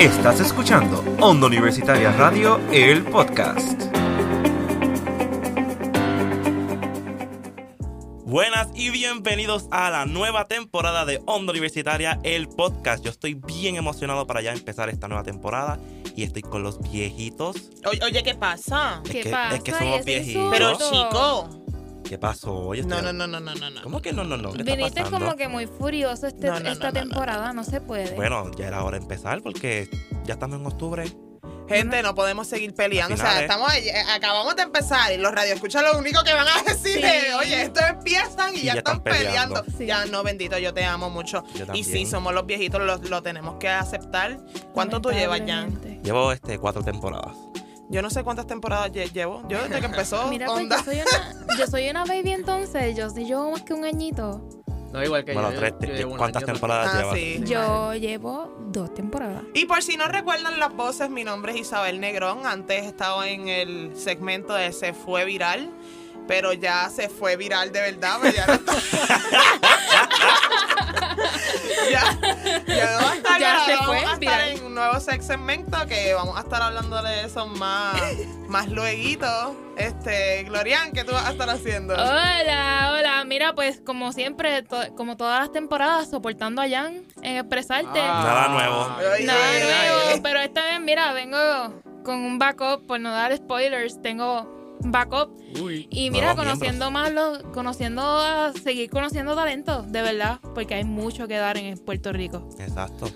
Estás escuchando Onda Universitaria Radio, el podcast. Buenas y bienvenidos a la nueva temporada de Onda Universitaria, el podcast. Yo estoy bien emocionado para ya empezar esta nueva temporada y estoy con los viejitos. Oye, oye, ¿qué pasa? Es ¿Qué que, pasa? es que somos viejitos. Pero chico. ¿Qué pasó? Oye, No, no, no, no, no, no, no. ¿Cómo que no, no, no? ¿Qué está Viniste como que muy furioso este- No, no, no, esta no, no, temporada, no, se puede. Bueno, ya era hora de empezar porque ya estamos en octubre. Gente, no podemos seguir peleando. O sea, estamos eh, acabamos de empezar y los radioescuchas lo único que van a decir Sí. es, oye, esto empiezan y, Y ya, ya están, peleando. peleando. Sí. Ya no, bendito, yo te amo mucho. Y sí, somos los viejitos, lo, lo tenemos que aceptar. ¿Cuánto tú llevas, Jan? Llevo este cuatro temporadas. Yo no sé cuántas temporadas lle- llevo. Yo desde que empezó Mira, pues Onda. yo soy, una, yo soy una baby entonces, yo sí llevo más que un añito. No, igual que Bueno, yo. tres, yo- yo llevo un ¿cuántas temporadas Ah, llevas? sí. Yo llevo dos temporadas. Y por si no recuerdan las voces, mi nombre es Isabel Negrón. Antes estaba en el segmento de Se Fue Viral, pero ya se fue viral de verdad. ya, no está- ya, ya no va a estar, Ya se fue a estar viral. en un nuevo segmento que vamos a estar hablando de eso más, más luego. Este, Glorian, ¿qué tú vas a estar haciendo? Hola, hola. Mira, pues como siempre, to- como todas las temporadas, soportando a Jan en expresarte. Ah, Nada nuevo. Ay, Nada ay, nuevo, ay. pero esta vez, mira, vengo con un backup, por no dar spoilers, tengo backup. Uy. Y mira, conociendo más los, conociendo a, seguir conociendo talentos, de verdad, porque hay mucho que dar en Puerto Rico. Exacto.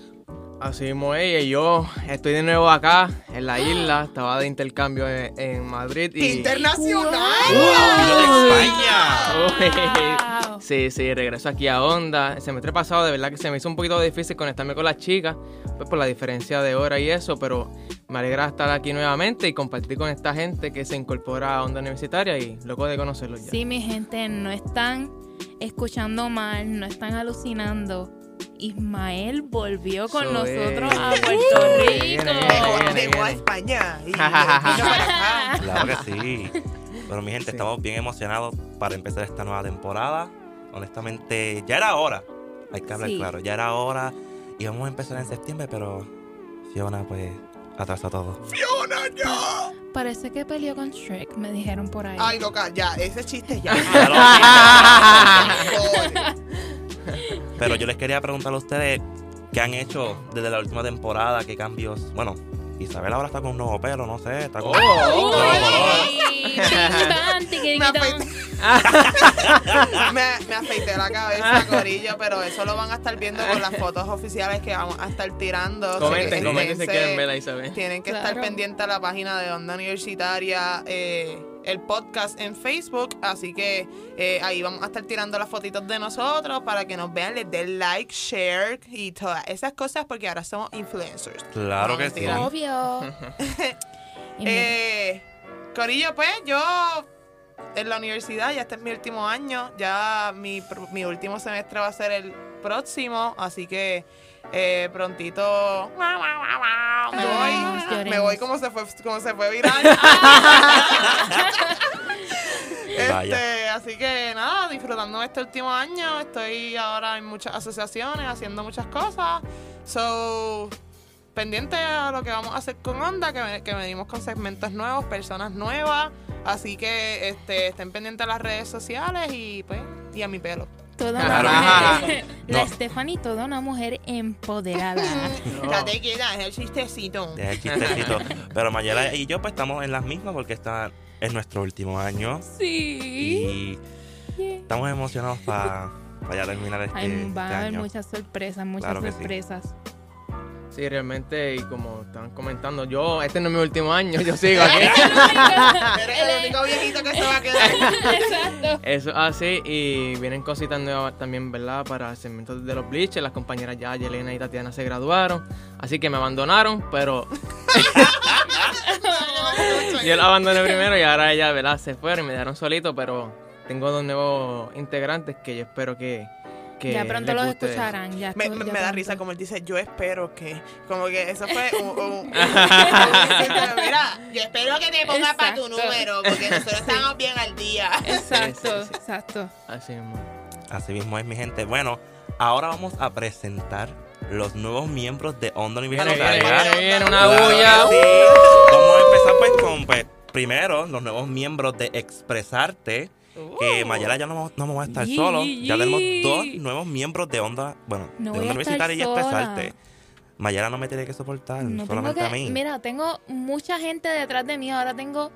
Así mismo y yo estoy de nuevo acá, en la isla. Estaba de intercambio en, en Madrid. ¡Qué Y... internacional! ¡Vino de Wow. España! Wow. Sí, sí, regreso aquí a Onda. El semestre pasado, de verdad que se me hizo un poquito difícil conectarme con las chicas, pues por la diferencia de hora y eso, pero me alegra estar aquí nuevamente y compartir con esta gente que se incorpora a Onda Universitaria y loco de conocerlos ya. Sí, mi gente, no están escuchando mal, no están alucinando. Ismael volvió con nosotros a Puerto Rico. viene, viene. Llegó a España y vino para acá. Claro que sí. Pero mi gente, Sí. estamos bien emocionados para empezar esta nueva temporada. Honestamente, ya era hora. Hay que hablar Sí. claro, ya era hora. Y vamos a empezar en septiembre, pero Fiona pues atrasó todo. ¡Fiona, ya! Parece que peleó con Shrek, me dijeron por ahí. Ay, loca, ya, ese chiste ya. Pero yo les quería preguntar a ustedes qué han hecho desde la última temporada, qué cambios. Bueno, Isabel ahora está con un nuevo pelo, no sé, está con... Oh, me, tiquitán. afeité, me, me afeité la cabeza, Corillo, pero eso lo van a estar viendo con las fotos oficiales que vamos a estar tirando. Comenten, comenten si quieren ver a Isabel. Tienen que estar Claro. pendientes a la página de Onda Universitaria, eh, el podcast en Facebook. Así que eh, ahí vamos a estar tirando las fotitos de nosotros para que nos vean, les den like, share y todas esas cosas porque ahora somos influencers. Claro que sí. Obvio. Eh, Corillo, pues yo en la universidad, ya este es mi último año, ya mi, mi último semestre va a ser el próximo, así que eh, prontito me voy, me voy como se fue, como se fue viral. Este, así que nada, disfrutando este último año. Estoy ahora en muchas asociaciones, haciendo muchas cosas. So, pendiente a lo que vamos a hacer con Onda, que, que venimos con segmentos nuevos, personas nuevas. Así que este, estén pendientes a las redes sociales y pues, y a mi pelo. Toda una que mujer. La No. Stephanie, toda una mujer empoderada. No. Date quieta, es el chistecito. Deja el chistecito. Pero Mayela y yo pues estamos en las mismas porque esta es nuestro último año. Sí. Y estamos emocionados para ya terminar este, Ay, este va a haber año. muchas sorpresas, muchas Claro que sí. sorpresas. Sí, realmente, y como estaban comentando, yo, este no es mi último año, yo sigo aquí. Eres el único viejito que se va a quedar. Exacto. Eso es así, y vienen cositas nuevas también, ¿verdad? Para el segmento de los bleachers, las compañeras ya, Yelena y Tatiana, se graduaron, así que me abandonaron, pero yo la abandoné primero y ahora ellas, ¿verdad? Se fueron y me dejaron solito, pero tengo dos nuevos integrantes que yo espero que... que ya pronto les los escucharán. Ya, Me, ya da risa como él dice, yo espero que. Como que eso fue un. un- Mira, yo espero que te pongas para tu número, porque nosotros estamos bien al día. Exacto, Sí, sí, sí. exacto. Así mismo. Así mismo es mi gente. Bueno, ahora vamos a presentar los nuevos miembros de Onda viene, viene una bulla. sí. Vamos a empezar pues con, pues, primero, los nuevos miembros de Expresarte. Que Uh. Mayara ya no, no vamos a estar Yi, solos. Ya tenemos dos nuevos miembros de Onda, bueno, No de Onda Universitaria y. Expresarte. Mayara no me tiene que soportar, No solamente que, a mí. mira, tengo mucha gente detrás de mí. Ahora tengo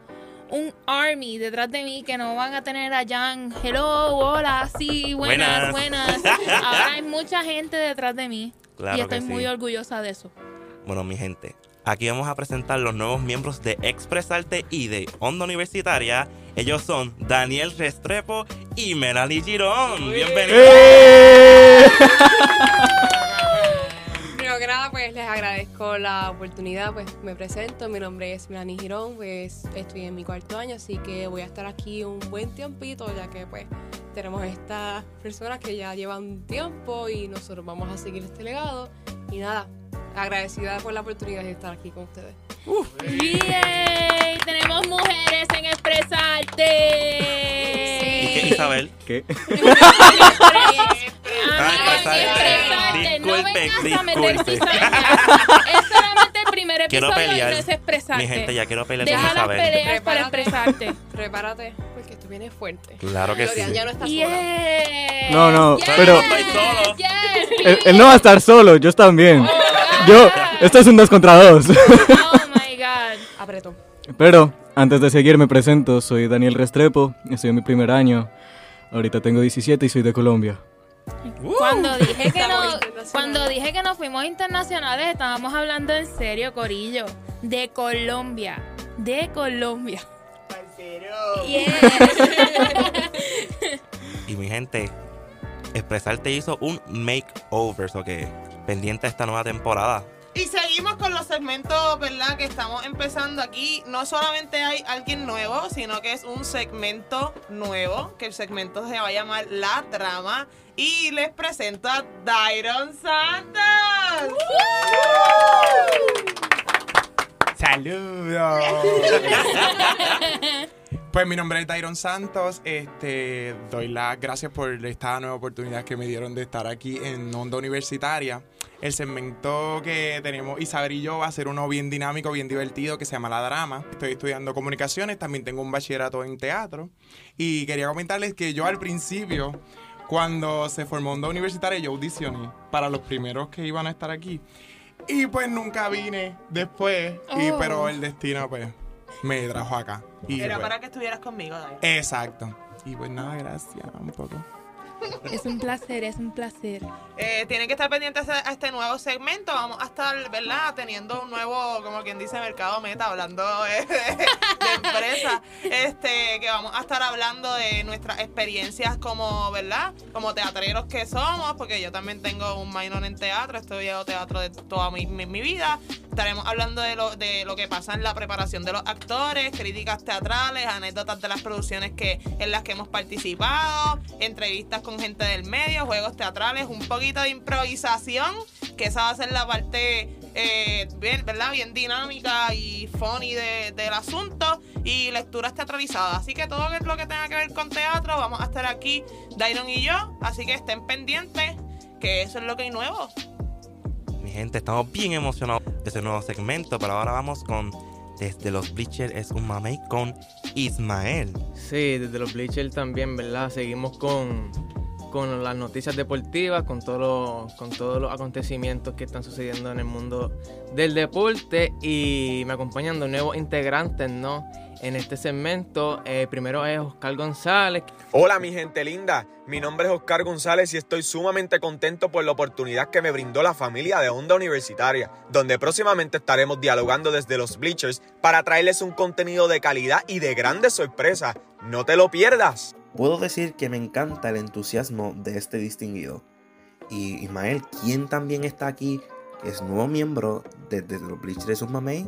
un army detrás de mí que no van a tener a Jan. Hello, hola, sí, buenas, buenas. Ahora hay mucha gente detrás de mí. Claro y que estoy sí. muy orgullosa de eso. Bueno, mi gente, aquí vamos a presentar los nuevos miembros de Expresarte y de Onda Universitaria. Ellos son Daniel Restrepo y Melanie Girón. Bienvenidos. ¡Eh! Primero que nada, pues les agradezco la oportunidad, pues me presento, mi nombre es Melanie Girón, pues estoy en mi cuarto año, así que voy a estar aquí un buen tiempito, ya que pues tenemos estas personas que ya llevan tiempo y nosotros vamos a seguir este legado. Y nada, agradecida por la oportunidad de estar aquí con ustedes. ¡Yay! Tenemos mujeres en Expresarte. ¿Y qué, Isabel? ¿Qué? Ah, Amiga, expresarte. expresarte. No Disculpe, vengas a meter disculpe. cizaña. Es solamente el primer Quiero episodio y pelear. no es expresarte. Mi gente, ya quiero pelear con Deja las Isabel. peleas para expresarte. Prepárate, porque esto viene fuerte. Claro que Gloria sí. ya no sola. No, no, yes, pero- yes, Él, él no va a estar solo, yo también. Yo, esto es un dos contra dos. Oh my god. Apretó. Pero, antes de seguir, me presento. Soy Daniel Restrepo, estoy en mi primer año. Ahorita tengo 17 y soy de Colombia. Cuando dije que no. Cuando dije que nos fuimos internacionales, estábamos hablando en serio, Corillo. De Colombia. De Colombia. Yes. Y mi gente, Expresarte hizo un makeover, o que pendiente a esta nueva temporada. Y seguimos con los segmentos, ¿verdad? Que estamos empezando aquí. No solamente hay alguien nuevo, sino que es un segmento nuevo, que el segmento se va a llamar La Trama. Y les presento a Dairon Santos. Saludos. Pues mi nombre es Tyron Santos. Este, doy las gracias por esta nueva oportunidad que me dieron de estar aquí en Onda Universitaria. El segmento que tenemos Isabel y yo va a ser uno bien dinámico, bien divertido, que se llama La Drama. Estoy estudiando comunicaciones, también tengo un bachillerato en teatro. Y quería comentarles que yo al principio, cuando se formó Onda Universitaria, yo audicioné para los primeros que iban a estar aquí. Y pues nunca vine después, y, Oh. pero el destino pues me trajo acá. Y Era pues, para que estuvieras conmigo, Dairon. Exacto. Y pues nada, gracias, un poco. Es un placer, es un placer. Eh, tienen que estar pendientes a este nuevo segmento. Vamos a estar, ¿verdad? Teniendo un nuevo, como quien dice, mercado meta, hablando eh, de, de empresas. Este, que vamos a estar hablando de nuestras experiencias como, ¿verdad? Como teatreros que somos, porque yo también tengo un minor en teatro, he estudiado teatro de toda mi, mi- mi vida. Estaremos hablando de lo, de lo que pasa en la preparación de los actores, críticas teatrales, anécdotas de las producciones que, en las que hemos participado, entrevistas con gente del medio, juegos teatrales, un poquito de improvisación, que esa va a ser la parte eh, bien, ¿verdad? bien dinámica y funny de- del asunto, y lecturas teatralizadas. Así que todo lo que tenga que ver con teatro, vamos a estar aquí, Dairon y yo, así que estén pendientes, que eso es lo que hay nuevo. Mi gente, estamos bien emocionados de este nuevo segmento, pero ahora vamos con Desde los Bleachers es un mamey con Ismael. Sí, desde los Bleachers también, ¿verdad? Seguimos con, con las noticias deportivas, con, todo lo- con todos los acontecimientos que están sucediendo en el mundo del deporte y me acompañan dos nuevos integrantes, ¿no? En este segmento, eh, primero es Oscar González, Hola mi gente linda, mi nombre es Oscar González y estoy sumamente contento por la oportunidad que me brindó la familia de Onda Universitaria, donde próximamente estaremos dialogando desde los bleachers para traerles un contenido de calidad y de grandes sorpresas. No te lo pierdas. Puedo decir que me encanta el entusiasmo de este distinguido. Y Ismael, ¿quién también está aquí? Que es nuevo miembro de, de los Bleachers de mamey.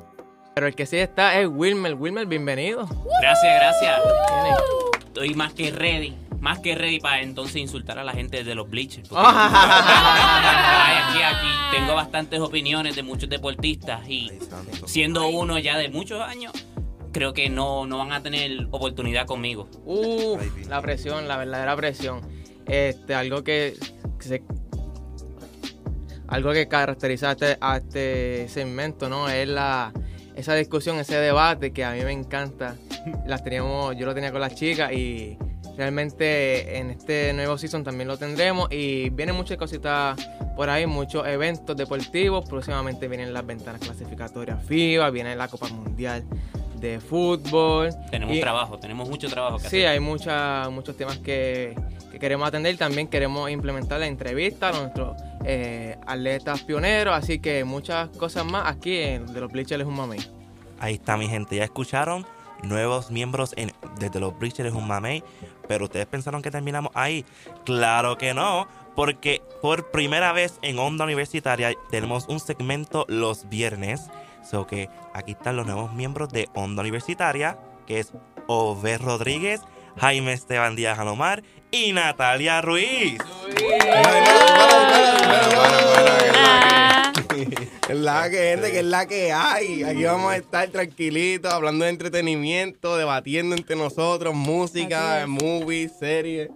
Pero el que sí está es Wilmer. Wilmer, bienvenido. Gracias, gracias. Estoy más que ready. Más que ready para entonces insultar a la gente de los bleachers. porque- aquí, aquí tengo bastantes opiniones de muchos deportistas y siendo uno ya de muchos años, creo que no, no van a tener oportunidad conmigo. Uh, la presión, la verdadera presión. Este, algo que, que se- algo que caracteriza a este, a este segmento, ¿no? Es la, esa discusión, ese debate que a mí me encanta. Las teníamos, yo lo tenía con las chicas y realmente en este nuevo season también lo tendremos y vienen muchas cositas por ahí, muchos eventos deportivos. Próximamente vienen las ventanas clasificatorias FIBA, viene la Copa Mundial de fútbol. Tenemos Y- trabajo, tenemos mucho trabajo que Sí, hacer. hay mucha- muchos temas que, que queremos atender. También queremos implementar la entrevista a nuestros eh, atletas pioneros. Así que muchas cosas más aquí en de los Bleachers un mamey. Ahí está mi gente, ya escucharon nuevos miembros en, desde los Breachers es un mamey, pero ustedes pensaron que terminamos ahí. Claro que no, porque por primera vez en Onda Universitaria tenemos un segmento los viernes. So que aquí están los nuevos miembros de Onda Universitaria, que es Ove Rodríguez, Jaime Esteban Díaz Alomar y Natalia Ruiz. Es la que, gente, que es la que hay. Aquí vamos a estar tranquilitos, hablando de entretenimiento, debatiendo entre nosotros, música, movies, series,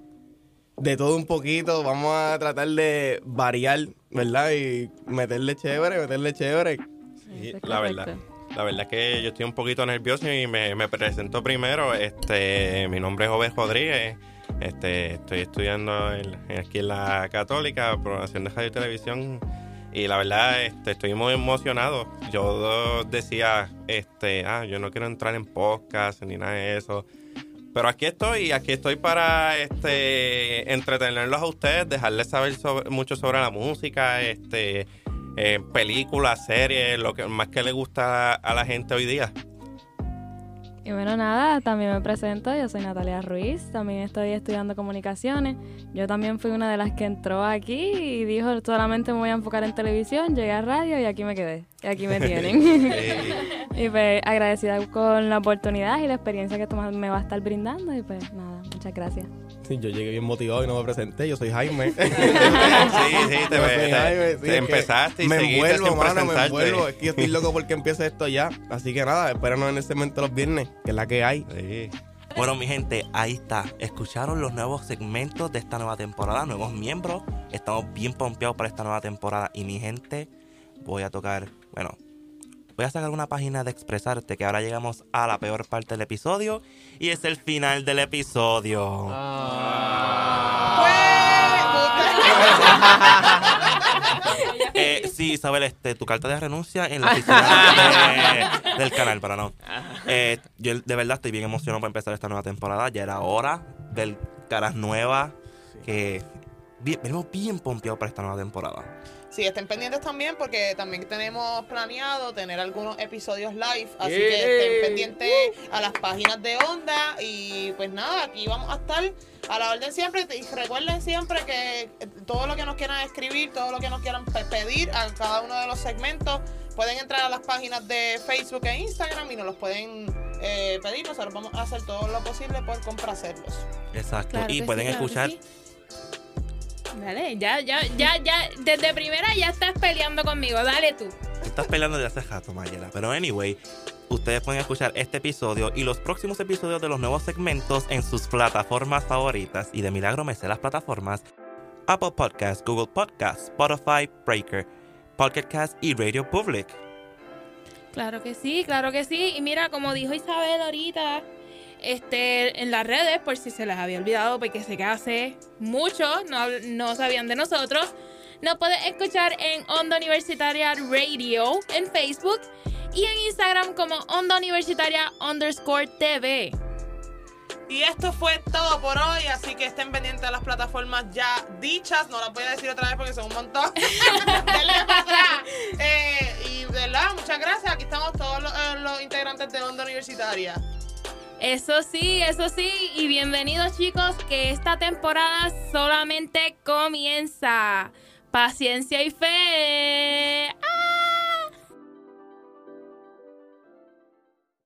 de todo un poquito. Vamos a tratar de variar, ¿verdad? Y meterle chévere, meterle chévere. Sí, la verdad. La verdad es que yo estoy un poquito nervioso y me, me presento primero. Este, mi nombre es Joven Rodríguez. Este, estoy estudiando aquí en la Católica, programación de radio y televisión. Y la verdad, este, estoy muy emocionado. Yo decía, este, ah, yo no quiero entrar en podcast ni nada de eso. Pero aquí estoy, aquí estoy para este entretenerlos a ustedes, dejarles saber sobre- mucho sobre la música, este eh, películas, series, lo que más que le gusta a la gente hoy día. Y bueno, nada, también me presento, yo soy Natalia Ruiz, también estoy estudiando comunicaciones. Yo también fui una de las que entró aquí y dijo, solamente me voy a enfocar en televisión, llegué a radio y aquí me quedé, y aquí me tienen. y pues agradecida con la oportunidad y la experiencia que esto me va a estar brindando y pues nada, muchas gracias. Sí, yo llegué bien motivado y no me presenté. Yo soy Jaime. sí, sí, te ve- te- te empezaste y Me seguiste envuelvo, sin mano, me envuelvo. Es que yo estoy loco porque empiece esto ya. Así que nada, espéranos en ese momento los viernes, que es la que hay. Bueno, mi gente, ahí está. Escucharon los nuevos segmentos de esta nueva temporada, nuevos miembros. Estamos bien pompeados para esta nueva temporada. Y mi gente, voy a tocar, bueno, voy a sacar una página de expresarte que ahora llegamos a la peor parte del episodio y es el final del episodio. Eh, sí, Isabel, este, tu carta de renuncia en la oficina de- del canal, para no. Eh, yo de verdad estoy bien emocionado por empezar esta nueva temporada. Ya era hora ver caras nuevas. Que bien- venimos bien pompeados para esta nueva temporada. Sí, estén pendientes también porque también tenemos planeado tener algunos episodios live, así que estén pendientes a las páginas de Onda y pues nada, aquí vamos a estar a la orden siempre y recuerden siempre que todo lo que nos quieran escribir, todo lo que nos quieran pe- pedir a cada uno de los segmentos, pueden entrar a las páginas de Facebook e Instagram y nos los pueden eh, pedir, nosotros vamos a hacer todo lo posible por complacerlos. Exacto. Claro y pueden sí, claro escuchar. sí. Dale, ya, ya, ya, ya, desde primera ya estás peleando conmigo, dale tú. Estás peleando de hace rato, Mayela. Pero anyway, ustedes pueden escuchar este episodio y los próximos episodios de los nuevos segmentos en sus plataformas favoritas. Y de milagro me sé las plataformas Apple Podcasts, Google Podcasts, Spotify, Breaker, Pocket Cast y Radio Public. Claro que sí, claro que sí. Y mira, como dijo Isabel ahorita, este, en las redes, por si se les había olvidado, porque sé que hace mucho no, no sabían de nosotros, nos puedes escuchar en Onda Universitaria Radio en Facebook y en Instagram como Onda Universitaria underscore TV. Y esto fue todo por hoy, así que estén pendientes de las plataformas ya dichas. No las voy a decir otra vez porque son un montón. Eh, y muchas gracias. Aquí estamos todos los, eh, los integrantes de Onda Universitaria. Eso sí, eso sí. Y bienvenidos chicos, que esta temporada solamente comienza. Paciencia y fe. ¡Ah!